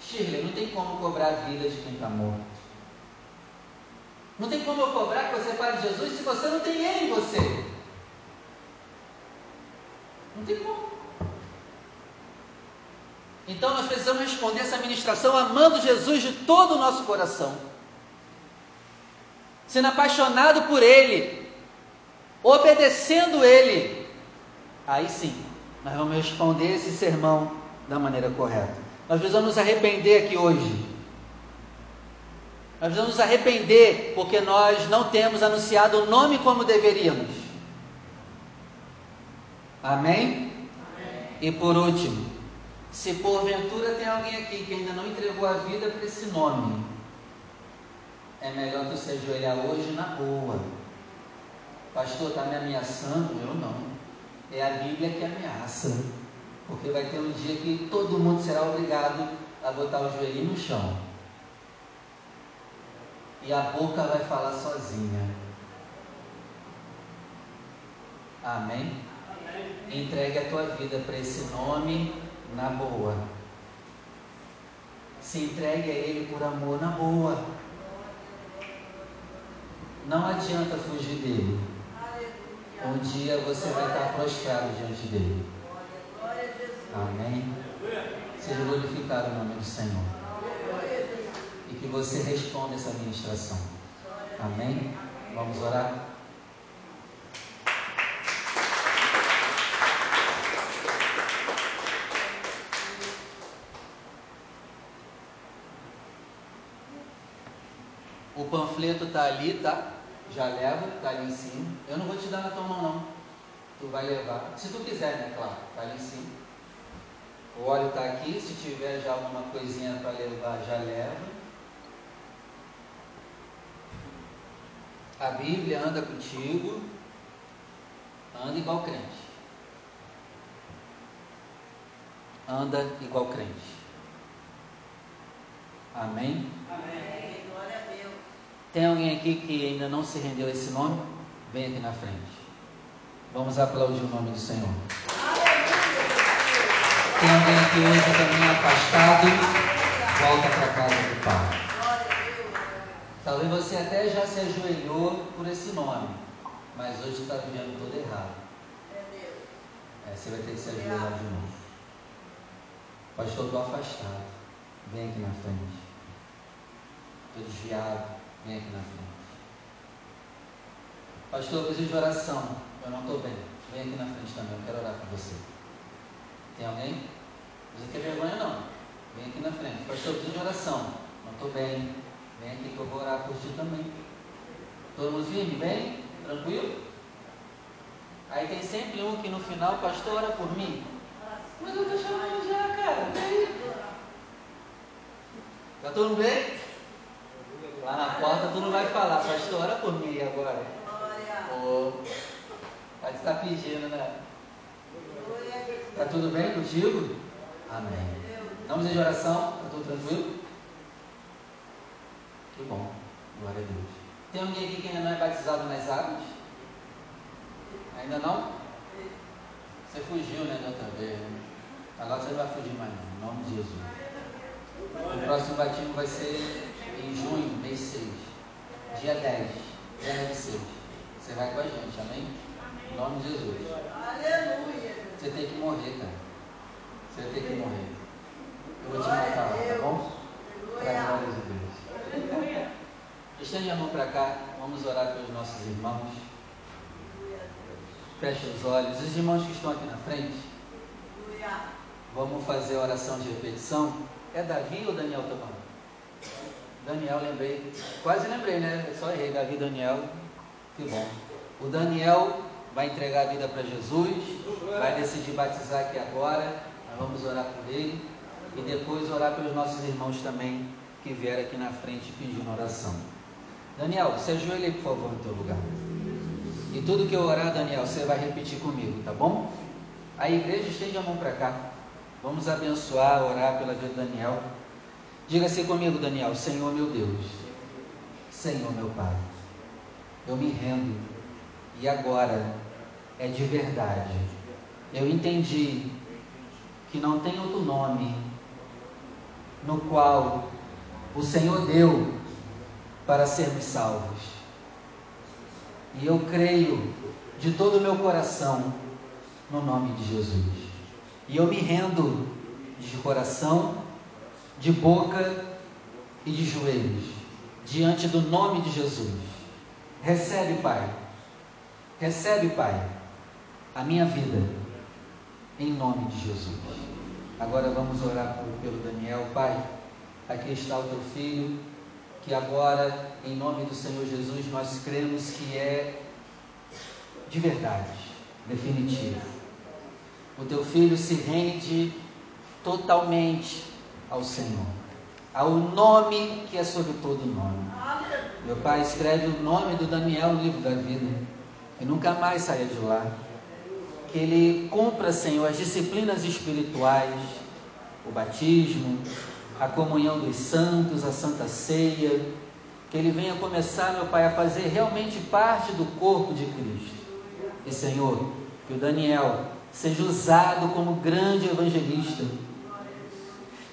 [SPEAKER 1] Shirley, não tem como cobrar a vida de quem está morto. Não tem como eu cobrar que você fale Jesus se você não tem Ele em você. Não tem como. Então nós precisamos responder essa ministração amando Jesus de todo o nosso coração, sendo apaixonado por Ele, obedecendo Ele. Aí sim, nós vamos responder esse sermão da maneira correta. Nós precisamos nos arrepender aqui hoje nós precisamos nos arrepender porque nós não temos anunciado o nome como deveríamos. Amém? Amém? E por último, se porventura tem alguém aqui que ainda não entregou a vida para esse nome, é melhor tu se ajoelhar hoje na boa. Pastor, está me ameaçando? Eu não. É a Bíblia que ameaça. Porque vai ter um dia que todo mundo será obrigado a botar o joelho no chão e a boca vai falar sozinha. Amém? Amém. Entregue a tua vida para esse nome na boa. Se entregue a Ele por amor na boa. Não adianta fugir dele. Um dia você vai estar prostrado diante dele. Glorificar o nome do Senhor. E que você responda essa ministração. Amém? Vamos orar? O panfleto está ali, tá? Já leva, tá ali em cima. Eu não vou te dar na tua mão, não. Tu vai levar. Se tu quiser, né? Claro, tá ali em cima. O óleo está aqui. Se tiver já alguma coisinha para levar, já leva. A Bíblia anda contigo. Anda igual crente. Anda igual crente. Amém?
[SPEAKER 2] Amém. Glória a Deus.
[SPEAKER 1] Tem alguém aqui que ainda não se rendeu a esse nome? Vem aqui na frente. Vamos aplaudir o nome do Senhor. Tem alguém aqui hoje também afastado? Volta para casa do Pai. Talvez você até já se ajoelhou por esse nome, mas hoje está vivendo todo errado.
[SPEAKER 2] É,
[SPEAKER 1] você vai ter que se ajoelhar de novo. Pastor, estou afastado. Vem aqui na frente. Estou desviado. Vem aqui na frente. Pastor, eu preciso de oração. Eu não estou bem. Vem aqui na frente também. Eu quero orar com você. Tem alguém? Você tem vergonha não? Vem aqui na frente. Pastor, eu preciso de oração. Não estou bem. Vem aqui que eu vou orar por ti também. Todo mundo firme? Vem? Tranquilo? Aí tem sempre um que no final, pastor, ora por mim. Mas eu estou chamando já, cara. Vem. Tá todo mundo bem? Lá na porta tu não vai falar, pastor, ora por mim agora.
[SPEAKER 2] Glória.
[SPEAKER 1] Pô, vai estar pedindo, né?
[SPEAKER 2] Glória a Deus.
[SPEAKER 1] Tá tudo bem contigo? Amém. Vamos de oração? Tá tudo tranquilo? Que bom. Glória a Deus. Tem alguém aqui que ainda não é batizado nas águas? Ainda não? Você fugiu, né, da outra vez? né? Agora você vai fugir mais, não. Em nome de Jesus. O próximo batismo vai ser em junho, mês 6. Dia 10. Dia de 6. Você vai com a gente, amém? Em nome de Jesus.
[SPEAKER 2] Aleluia.
[SPEAKER 1] Você tem que morrer, cara. Você tem que morrer. Eu vou te matar tá bom? Para a glória de Deus. Estende a mão para cá. Vamos orar pelos nossos irmãos. Feche os olhos. Os irmãos que estão aqui na frente,
[SPEAKER 2] Aleluia.
[SPEAKER 1] vamos fazer a oração de repetição. É Davi ou Daniel Tomando? Daniel, lembrei. Quase lembrei, né? Só errei. Davi e Daniel. Que bom. O Daniel vai entregar a vida para Jesus. Vai decidir batizar aqui agora. Nós vamos orar por ele. E depois orar pelos nossos irmãos também que vieram aqui na frente pedindo oração. Daniel, se ajoelhe aí, por favor, no teu lugar. E tudo que eu orar, Daniel, você vai repetir comigo, tá bom? A igreja estende a mão para cá. Vamos abençoar, orar pela vida do Daniel. Diga-se comigo, Daniel, Senhor meu Deus, Senhor meu Pai, eu me rendo e agora é de verdade. Eu entendi que não tem outro nome no qual o Senhor deu para sermos salvos. E eu creio de todo o meu coração no nome de Jesus. E eu me rendo de coração, de boca e de joelhos diante do nome de Jesus. Recebe, Pai. Recebe, Pai, a minha vida em nome de Jesus. Agora vamos orar pelo Daniel, Pai. Aqui está o teu filho, que agora, em nome do Senhor Jesus, nós cremos que é de verdade, definitivo. O teu filho se rende totalmente ao Senhor, ao nome que é sobre todo nome. Meu pai escreve o nome do Daniel no livro da vida e nunca mais saia de lá. Que ele cumpra, Senhor, as disciplinas espirituais, o batismo, a comunhão dos santos, a santa ceia. Que ele venha começar, meu Pai, a fazer realmente parte do corpo de Cristo. E, Senhor, que o Daniel seja usado como grande evangelista.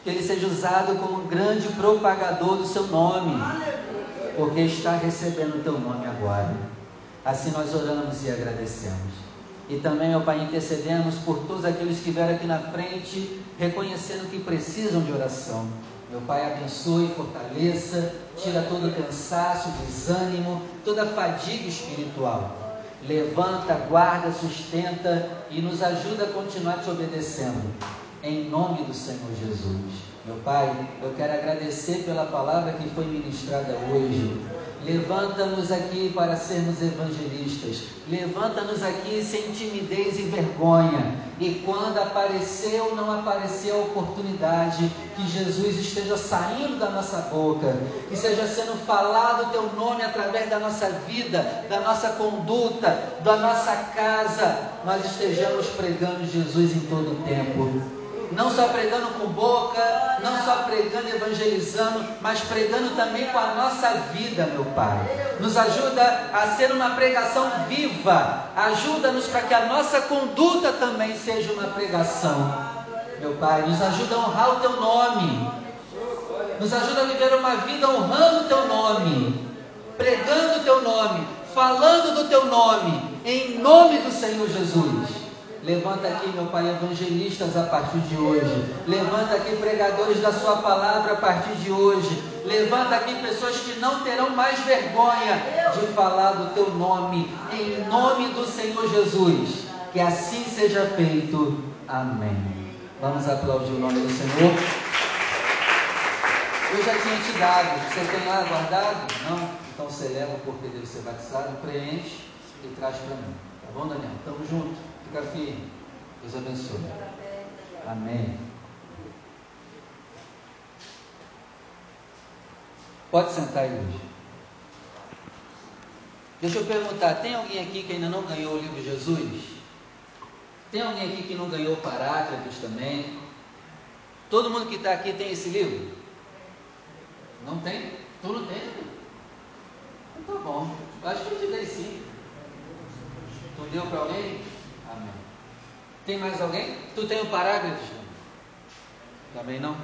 [SPEAKER 1] Que ele seja usado como grande propagador do seu nome porque está recebendo o teu nome agora. Assim nós oramos e agradecemos. E também, meu Pai, intercedemos por todos aqueles que vieram aqui na frente, reconhecendo que precisam de oração. Meu Pai, abençoe, fortaleça, tira todo cansaço, desânimo, toda fadiga espiritual. Levanta, guarda, sustenta e nos ajuda a continuar te obedecendo. Em nome do Senhor Jesus. Meu Pai, eu quero agradecer pela palavra que foi ministrada hoje. Levanta-nos aqui para sermos evangelistas. Levanta-nos aqui sem timidez e vergonha. E quando aparecer ou não aparecer a oportunidade, que Jesus esteja saindo da nossa boca, que seja sendo falado o teu nome através da nossa vida, da nossa conduta, da nossa casa, nós estejamos pregando Jesus em todo o tempo não só pregando com boca, não só pregando, evangelizando, mas pregando também com a nossa vida, meu Pai. Nos ajuda a ser uma pregação viva, ajuda-nos para que a nossa conduta também seja uma pregação. Meu Pai, nos ajuda a honrar o Teu nome, nos ajuda a viver uma vida honrando o Teu nome, pregando o Teu nome, falando do Teu nome, em nome do Senhor Jesus. Levanta aqui, meu Pai, evangelistas a partir de hoje. Levanta aqui pregadores da Sua palavra a partir de hoje. Levanta aqui pessoas que não terão mais vergonha de falar do Teu nome, em nome do Senhor Jesus. Que assim seja feito. Amém. Vamos aplaudir o nome do Senhor. Eu já tinha te dado. Você tem lá guardado? Não? Então você leva porque deve ser batizado, preenche e traz para mim. Tá bom, Daniel? Tamo junto. Firme. Deus abençoe. Amém. Pode sentar aí hoje. Deixa eu perguntar, tem alguém aqui que ainda não ganhou o livro Jesus? Tem alguém aqui que não ganhou Paráclitos também? Todo mundo que está aqui tem esse livro? Não tem? Tu não tem? Então tá bom. Acho que eu te dei sim. Tu deu para alguém? Tem mais alguém? Tu tem um parágrafo? Também não?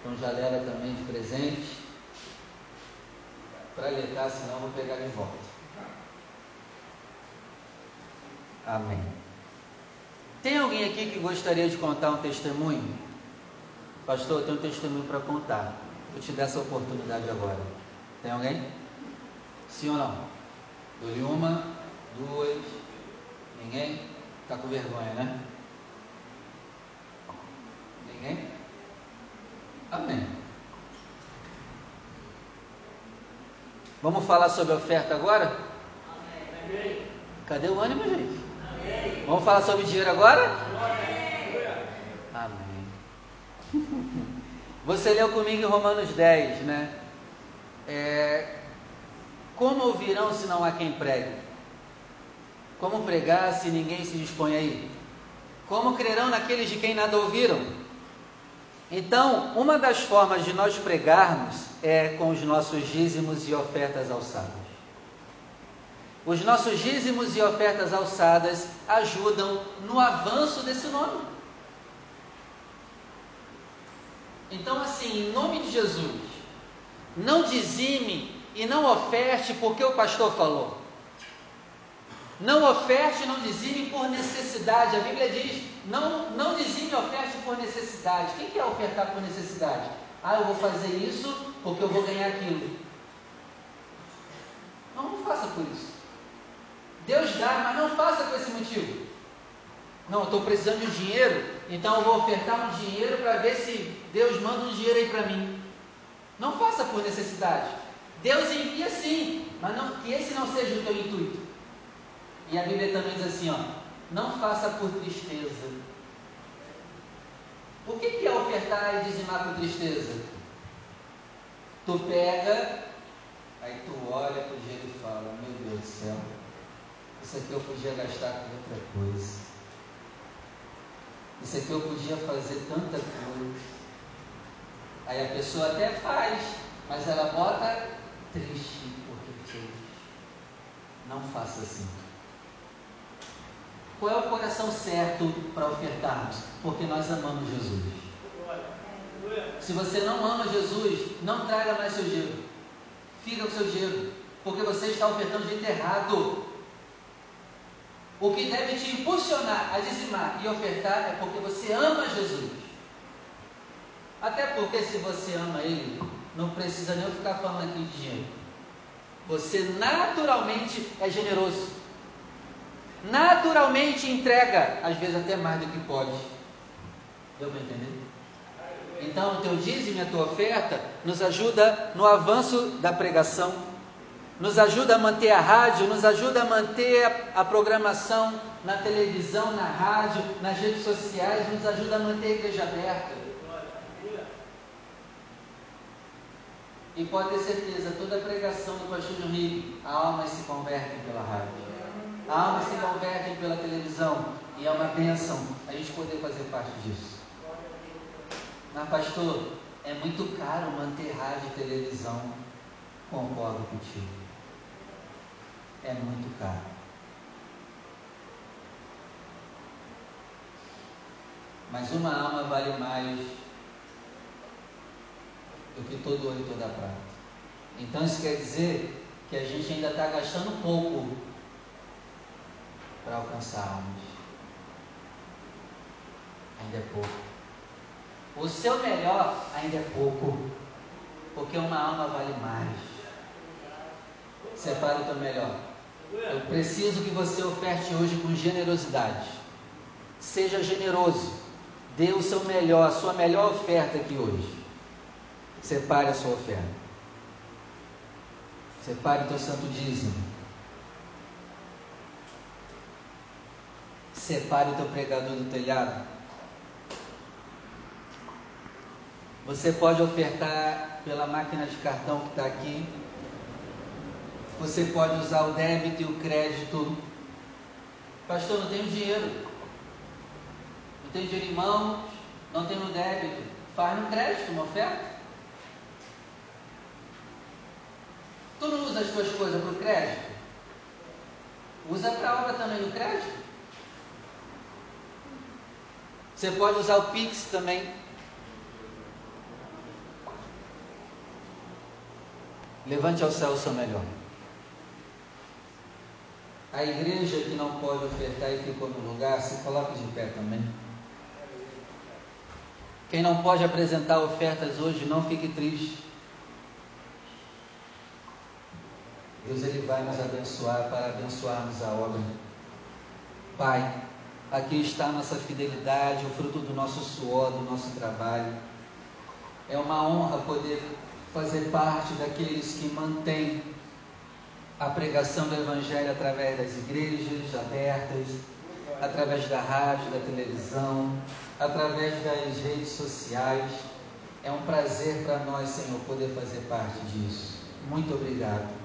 [SPEAKER 1] Então já leva também de presente para letar, senão eu vou pegar de volta. Amém. Tem alguém aqui que gostaria de contar um testemunho? Pastor, eu tenho um testemunho para contar. Vou te dar essa oportunidade agora. Tem alguém? Sim ou não? Dou-lhe uma, duas, ninguém? Está com vergonha, né? Ninguém? Amém. Vamos falar sobre oferta agora? Amém. Cadê o ânimo, gente? Amém. Vamos falar sobre dinheiro agora? Amém. Você leu comigo em Romanos 10, né? É, como ouvirão se não há quem pregue? Como pregar se ninguém se dispõe aí? Como crerão naqueles de quem nada ouviram? Então, uma das formas de nós pregarmos é com os nossos dízimos e ofertas alçadas. Os nossos dízimos e ofertas alçadas ajudam no avanço desse nome. Então, assim, em nome de Jesus, não dizime e não oferte porque o pastor falou. Não oferte, não dizime por necessidade. A Bíblia diz: não, não dizime oferte por necessidade. Quem quer ofertar por necessidade? Ah, eu vou fazer isso porque eu vou ganhar aquilo. Não, não faça por isso. Deus dá, mas não faça por esse motivo. Não, estou precisando de dinheiro, então eu vou ofertar um dinheiro para ver se Deus manda um dinheiro aí para mim. Não faça por necessidade. Deus envia sim, mas não, que esse não seja o teu intuito. E a Bíblia também diz assim, ó, não faça por tristeza. O que, que é ofertar e dizimar por tristeza? Tu pega, aí tu olha para o dinheiro e fala, meu Deus do céu, isso aqui eu podia gastar com outra coisa. Isso aqui eu podia fazer tanta coisa. Aí a pessoa até faz, mas ela bota triste porque fez. Não faça assim. Qual é o coração certo para ofertarmos? Porque nós amamos Jesus. Se você não ama Jesus, não traga mais seu dinheiro. Fica com seu dinheiro. Porque você está ofertando de jeito errado. O que deve te impulsionar a dizimar e ofertar é porque você ama Jesus. Até porque se você ama Ele, não precisa nem ficar falando aqui de dinheiro. Você naturalmente é generoso. Naturalmente entrega, às vezes até mais do que pode. Deu para entender? Então, o teu dízimo e a tua oferta nos ajuda no avanço da pregação, nos ajuda a manter a rádio, nos ajuda a manter a, a programação na televisão, na rádio, nas redes sociais, nos ajuda a manter a igreja aberta. E pode ter certeza, toda pregação do pastor João Henrique, almas se convertem pela rádio. Almas se convertem pela televisão. E é uma bênção a gente poder fazer parte disso. Mas, pastor, é muito caro manter rádio e televisão. Concordo contigo. É muito caro. Mas uma alma vale mais do que todo ouro e toda prata. Então isso quer dizer que a gente ainda está gastando pouco para alcançar almas. Ainda é pouco. O seu melhor ainda é pouco, porque uma alma vale mais. Separe o teu melhor. Eu preciso que você oferte hoje com generosidade. Seja generoso. Dê o seu melhor, a sua melhor oferta aqui hoje. Separe a sua oferta. Separe o teu santo dízimo. Separe o teu pregador do telhado. Você pode ofertar pela máquina de cartão que está aqui. Você pode usar o débito e o crédito. Pastor, não tenho dinheiro. Não tenho dinheiro em mãos. Não tenho débito. Faz no crédito uma oferta. Tu não usa as tuas coisas para o crédito? Usa para a obra também no crédito. Você pode usar o Pix também. Levante ao céu o seu melhor. A igreja que não pode ofertar e ficou no lugar, se coloque de pé também. Quem não pode apresentar ofertas hoje, não fique triste. Deus ele vai nos abençoar para abençoarmos a obra. Pai, aqui está a nossa fidelidade, o fruto do nosso suor, do nosso trabalho. É uma honra poder fazer parte daqueles que mantêm a pregação do Evangelho através das igrejas abertas, através da rádio, da televisão, através das redes sociais. É um prazer para nós, Senhor, poder fazer parte disso. Muito obrigado.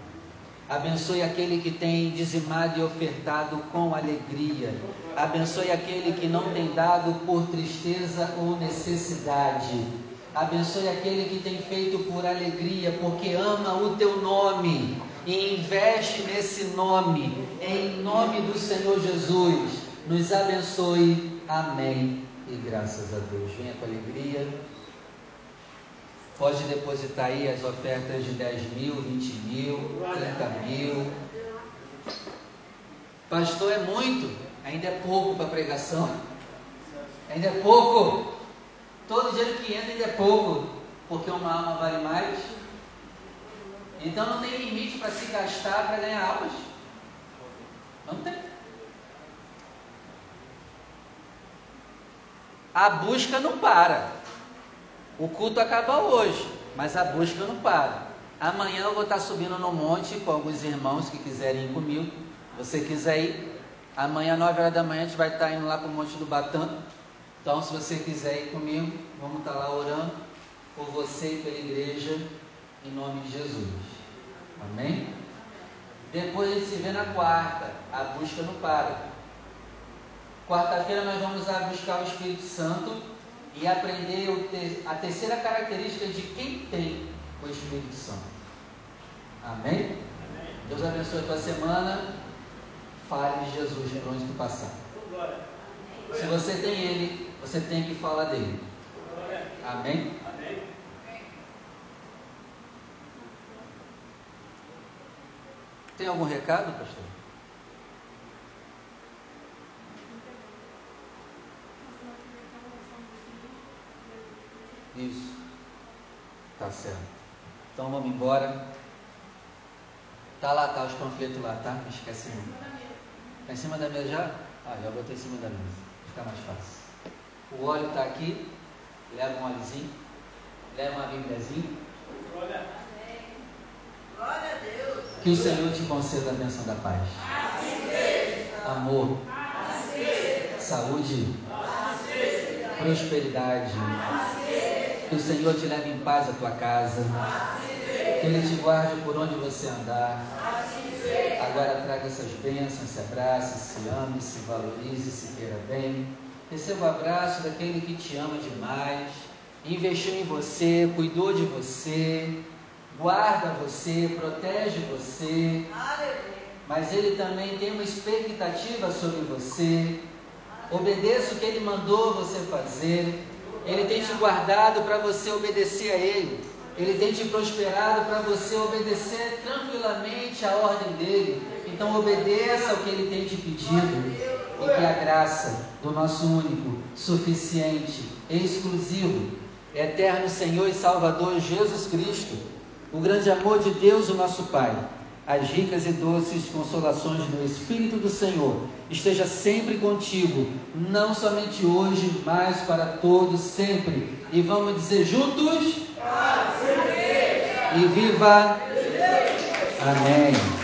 [SPEAKER 1] Abençoe aquele que tem dizimado e ofertado com alegria. Abençoe aquele que não tem dado por tristeza ou necessidade Abençoe aquele que tem feito por alegria, porque ama o teu nome e investe nesse nome, em nome do Senhor Jesus. Nos abençoe. Amém. E graças a Deus. Venha com alegria. Pode depositar aí as ofertas de 10 mil, 20 mil, 30 mil. Pastor, é muito. Ainda é pouco para pregação. Ainda é pouco. Todo dinheiro que entra ainda é pouco, porque uma alma vale mais. Então não tem limite para se gastar para ganhar almas. Não tem. A busca não para. O culto acaba hoje, mas a busca não para. Amanhã eu vou estar subindo no monte com alguns irmãos que quiserem ir comigo. Você quiser ir, amanhã, 9 horas da manhã, a gente vai estar indo lá para o Monte do Batã. Então, se você quiser ir comigo, vamos estar lá orando por você e pela igreja, em nome de Jesus. Amém? Depois a gente se vê na quarta, a busca não para. Quarta-feira nós vamos buscar o Espírito Santo e aprender a terceira característica de quem tem o Espírito Santo. Amém? Deus abençoe a tua semana. Fale de Jesus por onde tu passar. Se você tem Ele, você tem que falar dele. Amém? Amém. Tem algum recado, pastor? Isso. Tá certo. Então vamos embora. Tá lá, tá os panfletos lá, tá? Não esquece não. Tá em cima da mesa já? Ah, já botei em cima da mesa. Fica mais fácil. O óleo está aqui. Leva um óleozinho. Leva uma bíbliazinha.
[SPEAKER 2] Glória a Deus.
[SPEAKER 1] Que o Senhor te conceda a bênção da paz. Amor. Saúde. Prosperidade. Que o Senhor te leve em paz à tua casa. Que Ele te guarde por onde você andar. Agora traga essas bênçãos, se abrace, se ame, se valorize, se queira bem. Receba o abraço daquele que te ama demais, investiu em você, cuidou de você, guarda você, protege você, mas ele também tem uma expectativa sobre você. Obedeça o que ele mandou você fazer. Ele tem te guardado para você obedecer a ele. Ele tem te prosperado para você obedecer tranquilamente a ordem dele. Então obedeça ao que ele tem te pedido. E que a graça do nosso único, suficiente, exclusivo, eterno Senhor e Salvador Jesus Cristo, o grande amor de Deus, o nosso Pai, as ricas e doces consolações do Espírito do Senhor, esteja sempre contigo, não somente hoje, mas para todos sempre. E vamos dizer juntos: e viva! Amém.